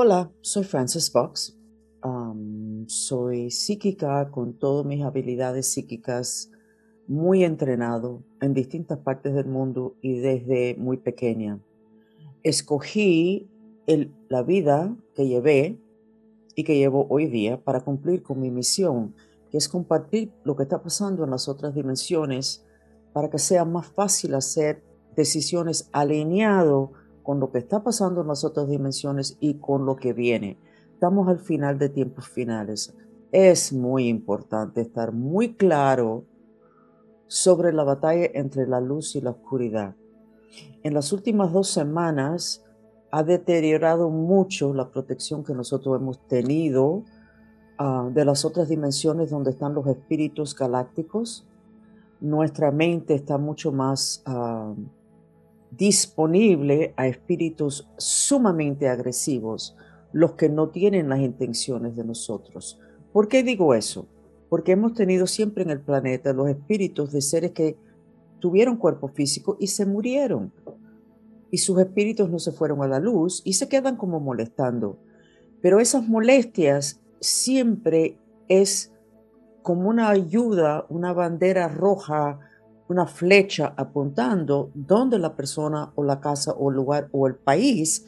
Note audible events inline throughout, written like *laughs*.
Hola, soy Frances Fox. Soy psíquica con todas mis habilidades psíquicas, muy entrenado en distintas partes del mundo y desde muy pequeña. Escogí la vida que llevé y que llevo hoy día para cumplir con mi misión, que es compartir lo que está pasando en las otras dimensiones para que sea más fácil hacer decisiones alineado con lo que está pasando en las otras dimensiones y con lo que viene. Estamos al final de tiempos finales. Es muy importante estar muy claro sobre la batalla entre la luz y la oscuridad. En las últimas dos semanas ha deteriorado mucho la protección que nosotros hemos tenido ah, de las otras dimensiones donde están los espíritus galácticos. Nuestra mente está mucho más ah, disponible a espíritus sumamente agresivos, los que no tienen las intenciones de nosotros. ¿Por qué digo eso? Porque hemos tenido siempre en el planeta los espíritus de seres que tuvieron cuerpo físico y se murieron. Y sus espíritus no se fueron a la luz y se quedan como molestando. Pero esas molestias siempre es como una ayuda, una bandera roja una flecha apuntando donde la persona o la casa o el lugar o el país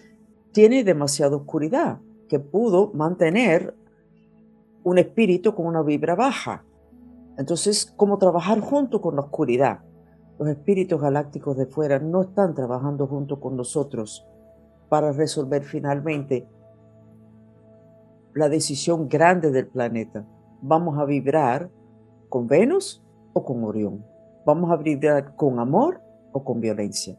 tiene demasiada oscuridad, que pudo mantener un espíritu con una vibra baja. Entonces, ¿cómo trabajar junto con la oscuridad? Los espíritus galácticos de fuera no están trabajando junto con nosotros para resolver finalmente la decisión grande del planeta. ¿Vamos a vibrar con Venus o con Orión? ¿Vamos a brindar con amor o con violencia?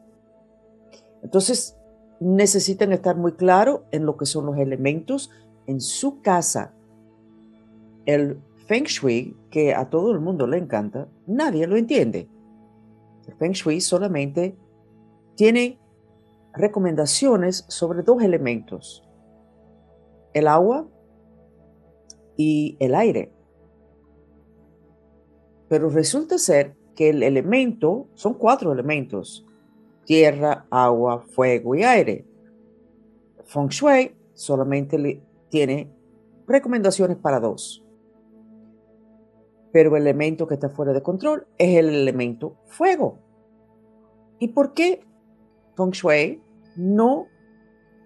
Entonces, necesitan estar muy claros en lo que son los elementos en su casa. El Feng Shui, que a todo el mundo le encanta, nadie lo entiende. El Feng Shui solamente tiene recomendaciones sobre dos elementos, el agua y el aire. Pero resulta ser que el elemento, son cuatro elementos, tierra, agua, fuego y aire. Feng Shui solamente tiene recomendaciones para dos. Pero el elemento que está fuera de control es el elemento fuego. ¿Y por qué Feng Shui no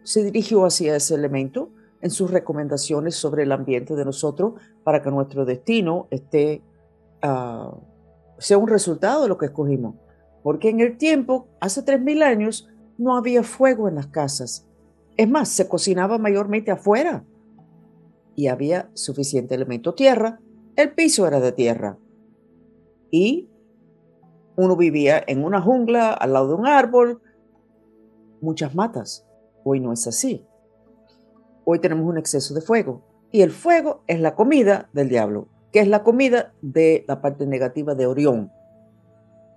se dirigió hacia ese elemento en sus recomendaciones sobre el ambiente de nosotros para que nuestro destino esté uh, sea un resultado de lo que escogimos. Porque en el tiempo, hace 3.000 años, no había fuego en las casas. Es más, se cocinaba mayormente afuera. Y había suficiente elemento tierra. El piso era de tierra. Y uno vivía en una jungla, al lado de un árbol, muchas matas. Hoy no es así. Hoy tenemos un exceso de fuego. Y el fuego es la comida del diablo que es la comida de la parte negativa de Orión.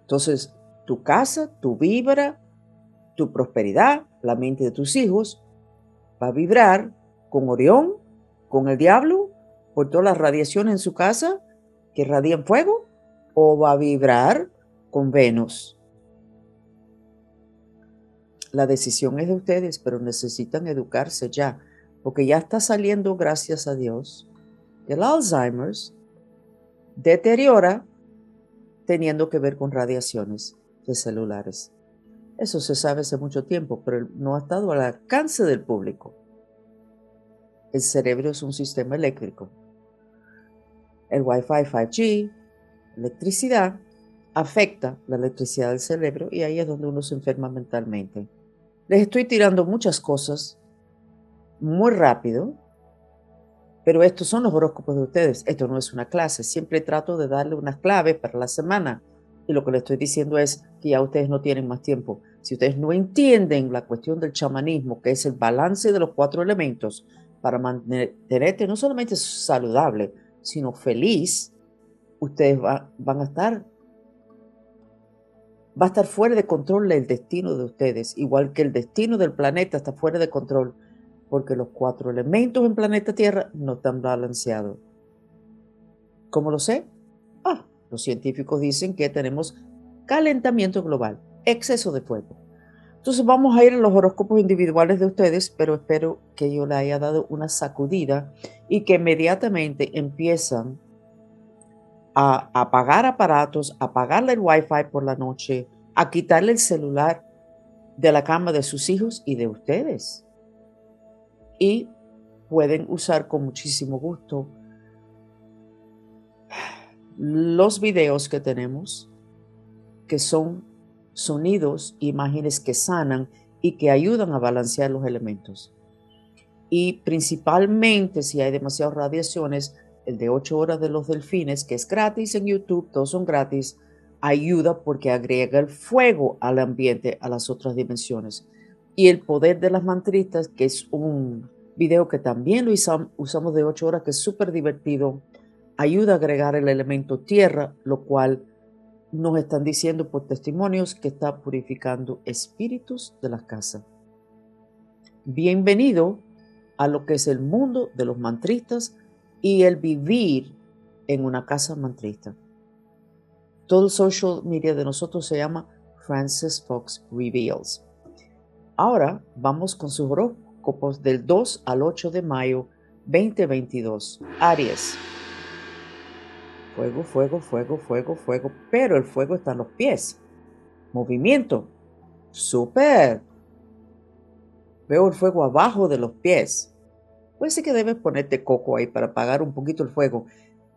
Entonces, tu casa, tu vibra, tu prosperidad, la mente de tus hijos, va a vibrar con Orión, con el diablo, por todas las radiaciones en su casa que radian fuego, o va a vibrar con Venus. La decisión es de ustedes, pero necesitan educarse ya, porque ya está saliendo, gracias a Dios, el Alzheimer's deteriora teniendo que ver con radiaciones de celulares. Eso se sabe hace mucho tiempo, pero no ha estado al alcance del público. El cerebro es un sistema eléctrico. El Wi-Fi 5G, electricidad, afecta la electricidad del cerebro y ahí es donde uno se enferma mentalmente. Les estoy tirando muchas cosas muy rápido pero estos son los horóscopos de ustedes. Esto no es una clase. Siempre trato de darle unas claves para la semana. Y lo que le estoy diciendo es que ya ustedes no tienen más tiempo. Si ustedes no entienden la cuestión del chamanismo, que es el balance de los cuatro elementos para mantenerte no solamente saludable, sino feliz, ustedes van a estar va a estar fuera de control el destino de ustedes, igual que el destino del planeta está fuera de control porque los cuatro elementos en planeta Tierra no están balanceados. ¿Cómo lo sé? Ah, los científicos dicen que tenemos calentamiento global, exceso de fuego. Entonces vamos a ir a los horóscopos individuales de ustedes, pero espero que yo le haya dado una sacudida y que inmediatamente empiezan a apagar aparatos, a apagarle el wifi por la noche, a quitarle el celular de la cama de sus hijos y de ustedes. Y pueden usar con muchísimo gusto los videos que tenemos, que son sonidos, imágenes que sanan y que ayudan a balancear los elementos. Y principalmente si hay demasiadas radiaciones, el de 8 horas de los delfines, que es gratis en YouTube, todos son gratis, ayuda porque agrega el fuego al ambiente, a las otras dimensiones. Y el poder de las mantristas, que es un video que también lo usamos de 8 horas, que es súper divertido, ayuda a agregar el elemento tierra, lo cual nos están diciendo por testimonios que está purificando espíritus de las casas. Bienvenido a lo que es el mundo de los mantristas y el vivir en una casa mantrista. Todo el social media de nosotros se llama Francis Fox Reveals. Ahora vamos con sus horóscopos del 2 al 8 de mayo 2022. Aries. Fuego, fuego, fuego, fuego, fuego. Pero el fuego está en los pies. Movimiento. Súper. Veo el fuego abajo de los pies. Puede ser que debes ponerte coco ahí para apagar un poquito el fuego.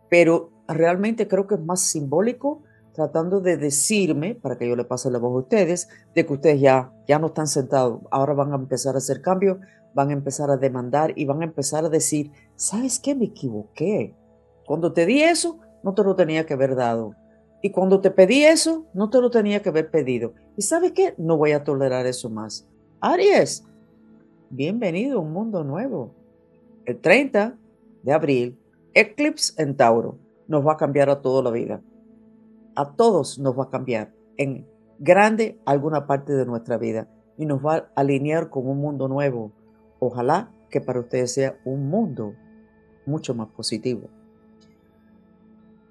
Pero realmente creo que es más simbólico tratando de decirme, para que yo le pase la voz a ustedes, de que ustedes ya, ya no están sentados. Ahora van a empezar a hacer cambios, van a empezar a demandar y van a empezar a decir, ¿sabes qué? Me equivoqué. Cuando te di eso, no te lo tenía que haber dado. Y cuando te pedí eso, no te lo tenía que haber pedido. ¿Y sabes qué? No voy a tolerar eso más. Aries, bienvenido a un mundo nuevo. El 30 de abril, Eclipse en Tauro, nos va a cambiar a toda la vida. A todos nos va a cambiar en grande alguna parte de nuestra vida y nos va a alinear con un mundo nuevo. Ojalá que para ustedes sea un mundo mucho más positivo.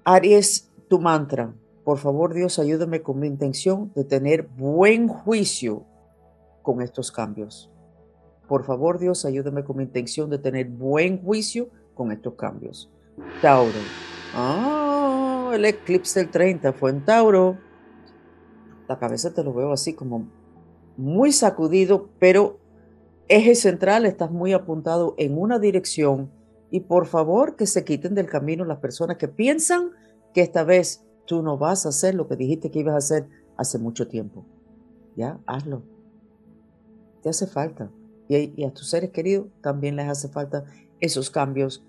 Aries, tu mantra. Por favor, Dios, ayúdame con mi intención de tener buen juicio con estos cambios. Por favor, Dios, ayúdame con mi intención de tener buen juicio con estos cambios. Tauro. Ah, el eclipse del 30 fue en Tauro. La cabeza te lo veo así como muy sacudido, pero eje central, estás muy apuntado en una dirección y por favor que se quiten del camino las personas que piensan que esta vez tú no vas a hacer lo que dijiste que ibas a hacer hace mucho tiempo. Ya, hazlo. Te hace falta. Y, a tus seres queridos también les hace falta esos cambios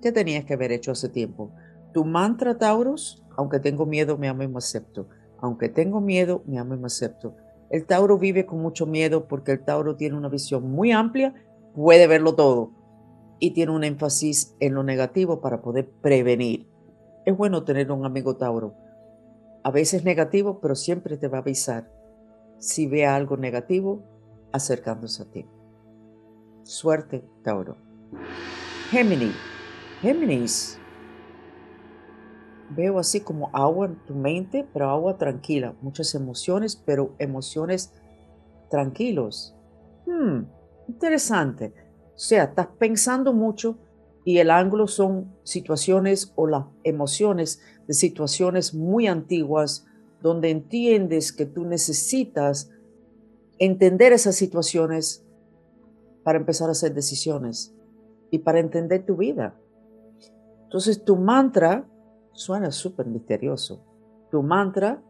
que tenías que haber hecho hace tiempo. Tu mantra, Tauros, aunque tengo miedo, me amo y me acepto. Aunque tengo miedo, me amo y me acepto. El Tauro vive con mucho miedo porque el Tauro tiene una visión muy amplia, puede verlo todo y tiene un énfasis en lo negativo para poder prevenir. Es bueno tener un amigo Tauro. A veces negativo, pero siempre te va a avisar si ve algo negativo acercándose a ti. Suerte, Tauro. Géminis. Géminis. Veo así como agua en tu mente, pero agua tranquila. Muchas emociones, pero emociones tranquilos. Hmm, interesante o sea, estás pensando mucho y el ángulo son situaciones o las emociones de situaciones muy antiguas donde entiendes que tú necesitas entender esas situaciones para empezar a hacer decisiones y para entender tu vida. Entonces tu mantra suena súper misterioso. Tu mantra,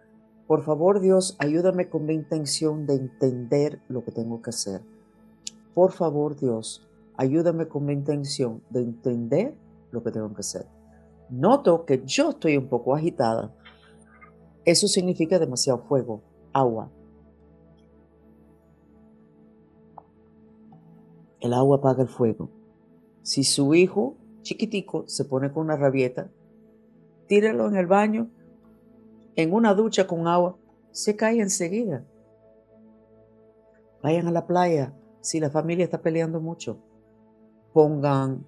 por favor Dios, ayúdame con la intención de entender lo que tengo que hacer. Por favor Dios, ayúdame con mi intención de entender lo que tengo que hacer. Noto que yo estoy un poco agitada. Eso significa demasiado fuego, agua. El agua apaga el fuego. Si su hijo chiquitico se pone con una rabieta, tíralo en el baño, en una ducha con agua, se cae enseguida. Vayan a la playa si la familia está peleando mucho pongan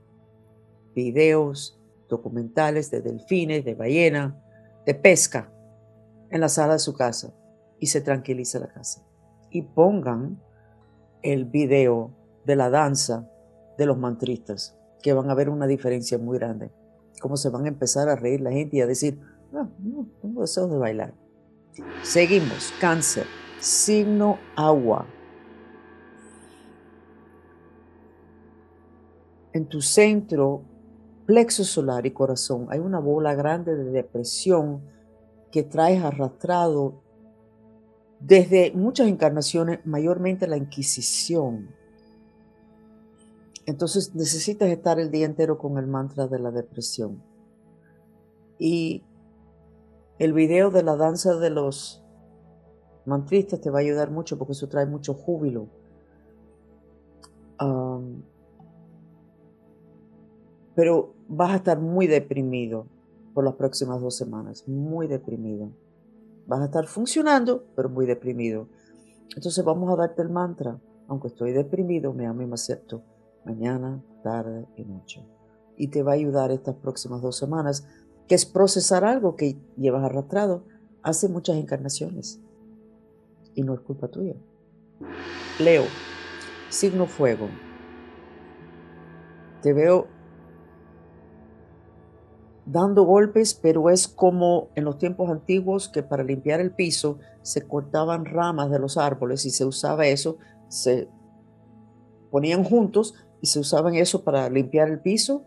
videos documentales de delfines, de ballena, de pesca en la sala de su casa y se tranquiliza la casa. y pongan el video de la danza de los mantristas, que van a ver una diferencia muy grande. Cómo se van a empezar a reír la gente y a decir, ah, tengo deseos de bailar. Seguimos, cáncer, signo agua. En tu centro, plexo solar y corazón, hay una bola grande de depresión que traes arrastrado desde muchas encarnaciones, mayormente la Inquisición. Entonces necesitas estar el día entero con el mantra de la depresión. Y el video de la danza de los mantristas te va a ayudar mucho porque eso trae mucho júbilo. pero vas a estar muy deprimido por las próximas dos semanas, muy deprimido. Vas a estar funcionando, pero muy deprimido. Entonces vamos a darte el mantra. Aunque estoy deprimido, me amo y me acepto. Mañana, tarde y noche. Y te va a ayudar estas próximas dos semanas, que es procesar algo que llevas arrastrado hace muchas encarnaciones. Y no es culpa tuya. Leo, signo fuego. Te veo dando golpes, pero es como en los tiempos antiguos que para limpiar el piso se cortaban ramas de los árboles y se usaba eso, se ponían juntos y se usaban eso para limpiar el piso,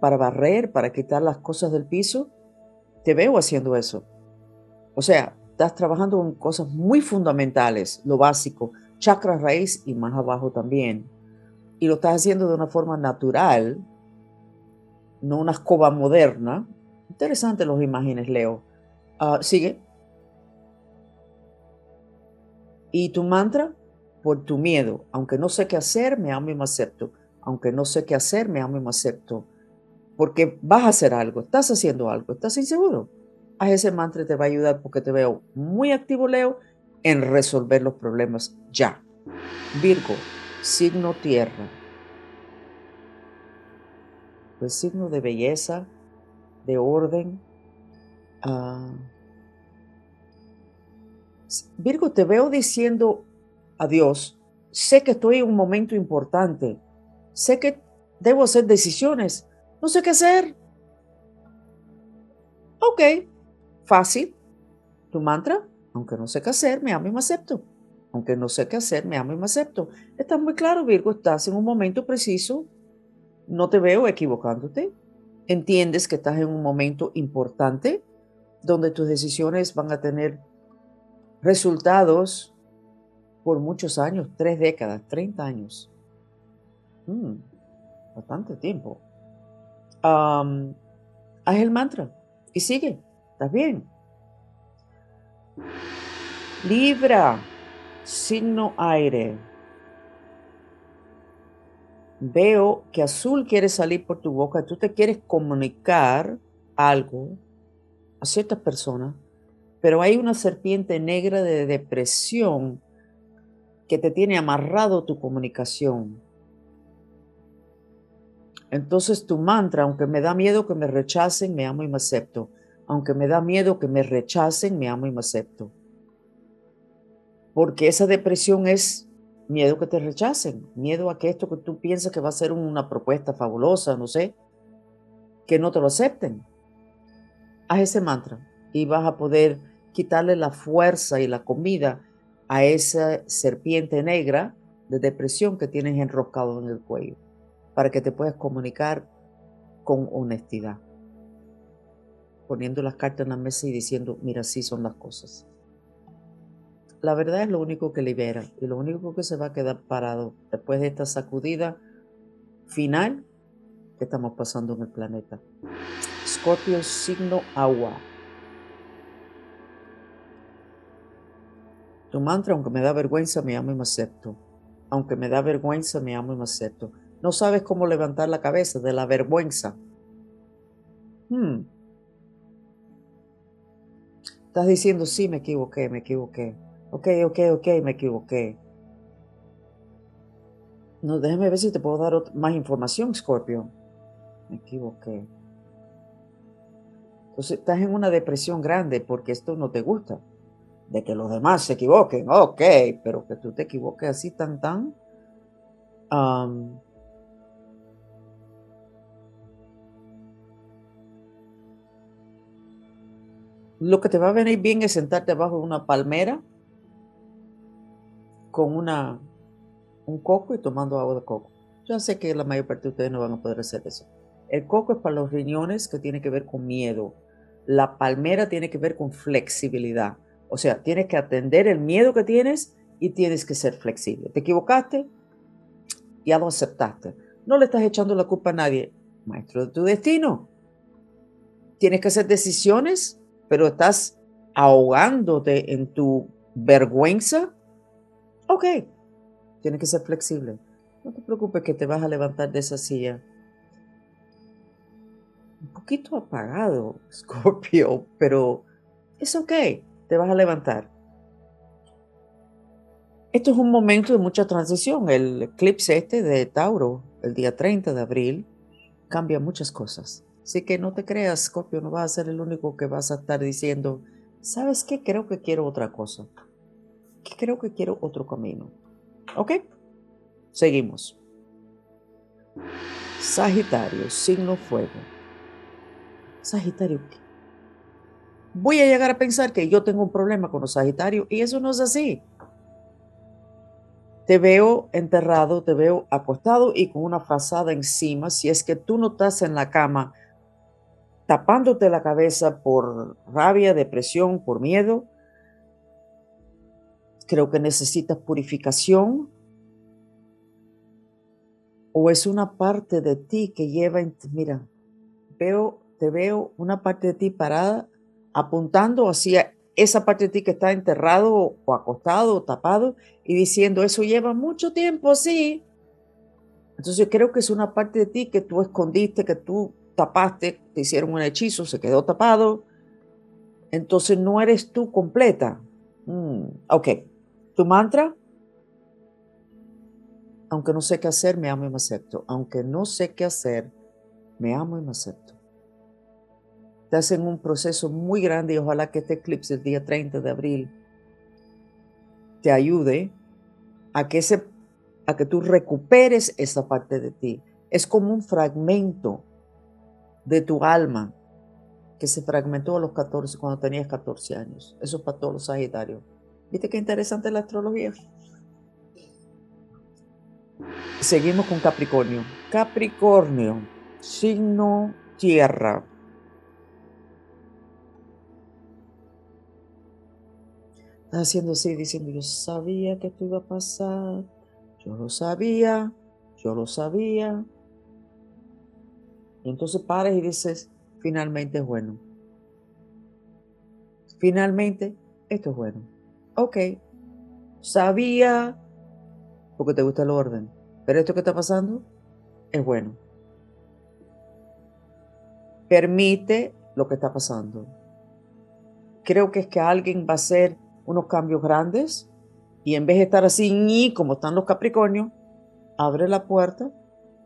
para barrer, para quitar las cosas del piso. Te veo haciendo eso. O sea, estás trabajando en cosas muy fundamentales, lo básico, chakra raíz y más abajo también. Y lo estás haciendo de una forma natural, no una escoba moderna. Interesante los imágenes, Leo. Ah, sigue. ¿Y tu mantra? Por tu miedo. Aunque no sé qué hacer, me amo y me acepto. Aunque no sé qué hacer, me amo y me acepto. Porque vas a hacer algo, estás haciendo algo, estás inseguro. Haz ese mantra te va a ayudar porque te veo muy activo, Leo, en resolver los problemas ya. Virgo, signo tierra pues signo de belleza, de orden. Ah, Virgo, te veo diciendo a Dios, sé que estoy en un momento importante, sé que debo hacer decisiones, no sé qué hacer. Ok, fácil. Tu mantra, aunque no sé qué hacer, me amo y me acepto. Aunque no sé qué hacer, me amo y me acepto. Está muy claro, Virgo, estás en un momento preciso no te veo equivocándote. Entiendes que estás en un momento importante donde tus decisiones van a tener resultados por muchos años, tres décadas, 30 años. Mm, bastante tiempo. haz el mantra y sigue. ¿Estás bien? Libra, signo aire veo que azul quiere salir por tu boca, tú te quieres comunicar algo a ciertas personas, pero hay una serpiente negra de depresión que te tiene amarrado tu comunicación. Entonces tu mantra, aunque me da miedo que me rechacen, me amo y me acepto. Aunque me da miedo que me rechacen, me amo y me acepto. Porque esa depresión es Miedo que te rechacen, miedo a que esto que tú piensas que va a ser una propuesta fabulosa, no sé, que no te lo acepten. Haz ese mantra y vas a poder quitarle la fuerza y la comida a esa serpiente negra de depresión que tienes enroscado en el cuello, para que te puedas comunicar con honestidad, poniendo las cartas en la mesa y diciendo, mira, así son las cosas. La verdad es lo único que libera y lo único que se va a quedar parado después de esta sacudida final que estamos pasando en el planeta. Scorpio, signo agua. Tu mantra, aunque me da vergüenza, me amo y me acepto. Aunque me da vergüenza, me amo y me acepto. No sabes cómo levantar la cabeza de la vergüenza. Hmm. Estás diciendo, sí, me equivoqué, me equivoqué. Ok, ok, ok, me equivoqué. No, déjeme ver si te puedo dar más información, Scorpio. Me equivoqué. Entonces estás en una depresión grande porque esto no te gusta. De que los demás se equivoquen, ok, pero que tú te equivoques así tan tan. lo que te va a venir bien es sentarte abajo de una palmera con una, un coco y tomando agua de coco. Yo sé que la mayor parte de ustedes no van a poder hacer eso. El coco es para los riñones que tiene que ver con miedo. La palmera tiene que ver con flexibilidad. O sea, tienes que atender el miedo que tienes y tienes que ser flexible. Te equivocaste, ya lo aceptaste. No le estás echando la culpa a nadie. Maestro de tu destino. Tienes que hacer decisiones, pero estás ahogándote en tu vergüenza. Ok, tienes que ser flexible. No te preocupes que te vas a levantar de esa silla un poquito apagado, *laughs* Scorpio, pero es ok, te vas a levantar. Esto es un momento de mucha transición. El eclipse este de Tauro, el día 30 de abril, cambia muchas cosas. Así que no te creas, Scorpio, no vas a ser el único que vas a estar diciendo, ¿sabes qué? Creo que quiero otra cosa. Creo que quiero otro camino. ¿Ok? Seguimos. Sagitario, signo fuego. Sagitario. Voy a llegar a pensar que yo tengo un problema con los Sagitarios y eso no es así. Te veo enterrado, te veo acostado y con una frazada encima. Si es que tú no estás en la cama tapándote la cabeza por rabia, depresión, por miedo, creo que necesitas purificación. O es una parte de ti que lleva, mira, veo te veo una parte de ti parada apuntando hacia esa parte de ti que está enterrado o acostado o tapado y diciendo, eso lleva mucho tiempo, sí. Entonces creo que es una parte de ti que tú escondiste, que tú tapaste, te hicieron un hechizo, se quedó tapado. Entonces no eres tú completa. Mm, ok, tu mantra, aunque no sé qué hacer, me amo y me acepto. Aunque no sé qué hacer, me amo y me acepto estás en un proceso muy grande y ojalá que este eclipse el día 30 de abril te ayude a que, ese, a que tú recuperes esa parte de ti. Es como un fragmento de tu alma que se fragmentó a los 14 cuando tenías 14 años. Eso es para todos los Sagitarios. ¿Viste qué interesante la astrología? Seguimos con Capricornio. Capricornio, signo tierra. Haciendo así, diciendo, yo sabía que esto iba a pasar, yo lo sabía, yo lo sabía. Y entonces pares y dices, finalmente es bueno. Finalmente, esto es bueno. Ok, sabía, porque te gusta el orden, pero esto que está pasando es bueno. Permite lo que está pasando. Creo que es que alguien va a ser unos cambios grandes y en vez de estar así, ni como están los Capricornios, abre la puerta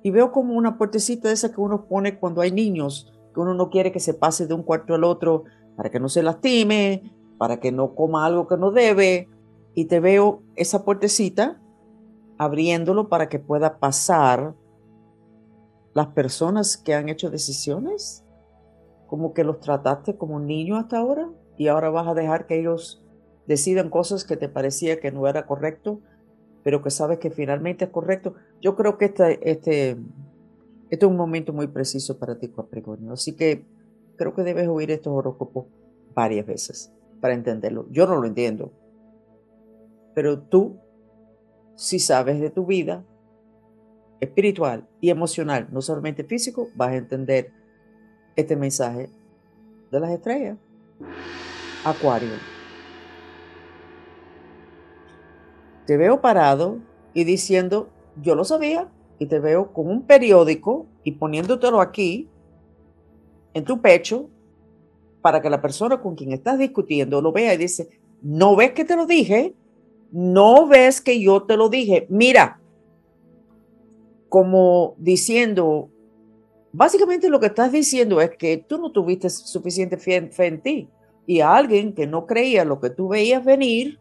y veo como una puertecita de esa que uno pone cuando hay niños, que uno no quiere que se pase de un cuarto al otro para que no se lastime, para que no coma algo que no debe. Y te veo esa puertecita abriéndolo para que pueda pasar las personas que han hecho decisiones, como que los trataste como un niño hasta ahora y ahora vas a dejar que ellos decidan cosas que te parecía que no era correcto, pero que sabes que finalmente es correcto. Yo creo que este, este, este es un momento muy preciso para ti, Capricornio. Así que creo que debes oír estos horóscopos varias veces para entenderlo. Yo no lo entiendo, pero tú, si sabes de tu vida espiritual y emocional, no solamente físico, vas a entender este mensaje de las estrellas. Acuario. Te veo parado y diciendo, yo lo sabía, y te veo con un periódico y poniéndotelo aquí, en tu pecho, para que la persona con quien estás discutiendo lo vea y dice, no ves que te lo dije, no ves que yo te lo dije, mira, como diciendo, básicamente lo que estás diciendo es que tú no tuviste suficiente fe, en ti Y a alguien que no creía lo que tú veías venir,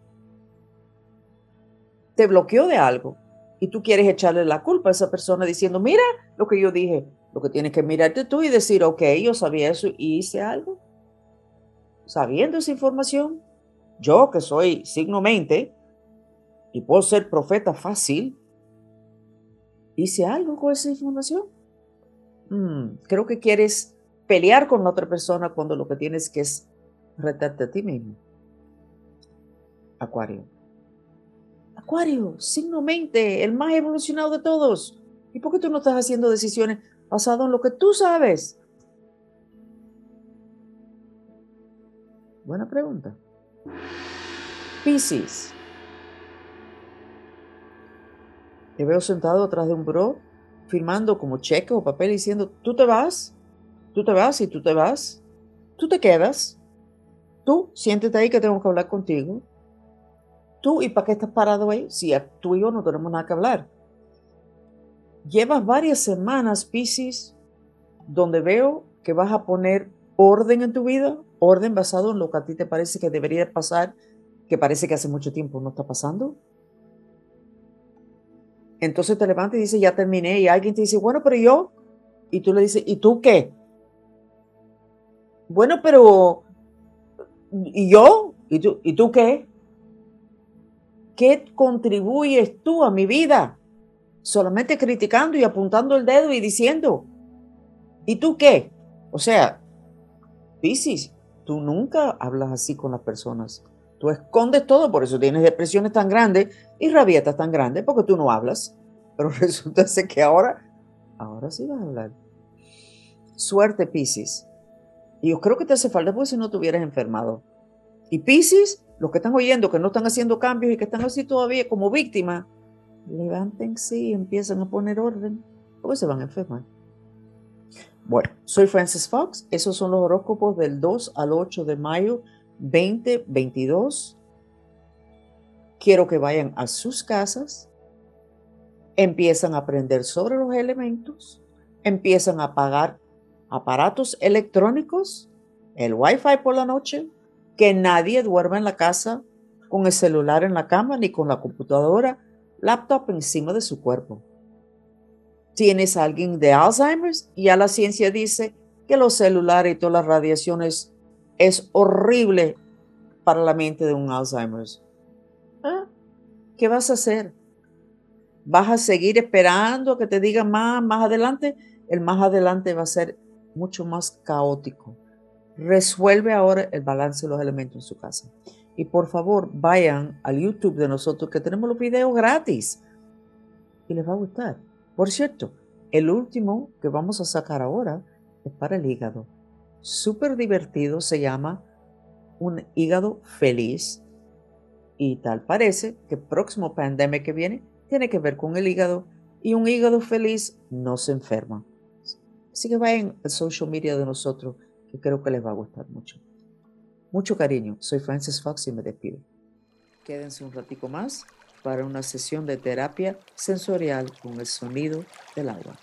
te bloqueó de algo. Y tú quieres echarle la culpa a esa persona diciendo, mira lo que yo dije. Lo que tienes que mirarte tú y decir, ok, yo sabía eso y hice algo. Sabiendo esa información, yo que soy signo mente y puedo ser profeta fácil, hice algo con esa información. Mm, creo que quieres pelear con la otra persona cuando lo que tienes que es retarte a ti mismo. Acuario. Acuario, signo mente, el más evolucionado de todos. ¿Y por qué tú no estás haciendo decisiones basadas en lo que tú sabes? Buena pregunta. Piscis. Te veo sentado atrás de un bro, firmando como cheque o papel diciendo, tú te vas, tú te vas y tú te vas, tú te quedas, tú siéntete ahí que tengo que hablar contigo. Tú, ¿y para qué estás parado ahí? Si tú y yo no tenemos nada que hablar. Llevas varias semanas, Piscis, donde veo que vas a poner orden en tu vida, orden basado en lo que a ti te parece que debería pasar, que parece que hace mucho tiempo no está pasando. Entonces te levantas y dices, ya terminé, y alguien te dice, bueno, pero yo, y tú le dices, ¿y tú qué? Bueno, pero, ¿y yo? ¿Y tú, ¿y tú qué? ¿Qué contribuyes tú a mi vida? Solamente criticando y apuntando el dedo y diciendo, ¿y tú qué? O sea, Piscis, tú nunca hablas así con las personas. Tú escondes todo, por eso tienes depresiones tan grandes y rabietas tan grandes, porque tú no hablas. Pero *laughs* resulta que ahora, ahora sí vas a hablar. Suerte, Piscis. Y yo creo que te hace falta porque si no te hubieras enfermado. Y Piscis, los que están oyendo, que no están haciendo cambios y que están así todavía como víctimas, levántense y empiezan a poner orden, porque se van a enfermar. Bueno, soy Francis Fox. Esos son los horóscopos del 2 al 8 de mayo 2022. Quiero que vayan a sus casas, empiezan a aprender sobre los elementos, empiezan a apagar aparatos electrónicos, el wifi por la noche, que nadie duerma en la casa con el celular en la cama ni con la computadora, laptop encima de su cuerpo tienes alguien de Alzheimer's, y ya la ciencia dice que los celulares y todas las radiaciones es horrible para la mente de un Alzheimer's. ¿Ah? ¿Qué vas a hacer? ¿Vas a seguir esperando que te digan más, más adelante? El más adelante va a ser mucho más caótico. Resuelve ahora el balance de los elementos en su casa. Y por favor, vayan al YouTube de nosotros que tenemos los videos gratis. Y les va a gustar. Por cierto, el último que vamos a sacar ahora es para el hígado. Súper divertido, se llama un hígado feliz. Y tal parece que el próximo pandemia que viene tiene que ver con el hígado y un hígado feliz no se enferma. Así que vayan al social media de nosotros que creo que les va a gustar mucho. Mucho cariño, soy Francis Fox y me despido. Quédense un ratico más para una sesión de terapia sensorial con el sonido del agua.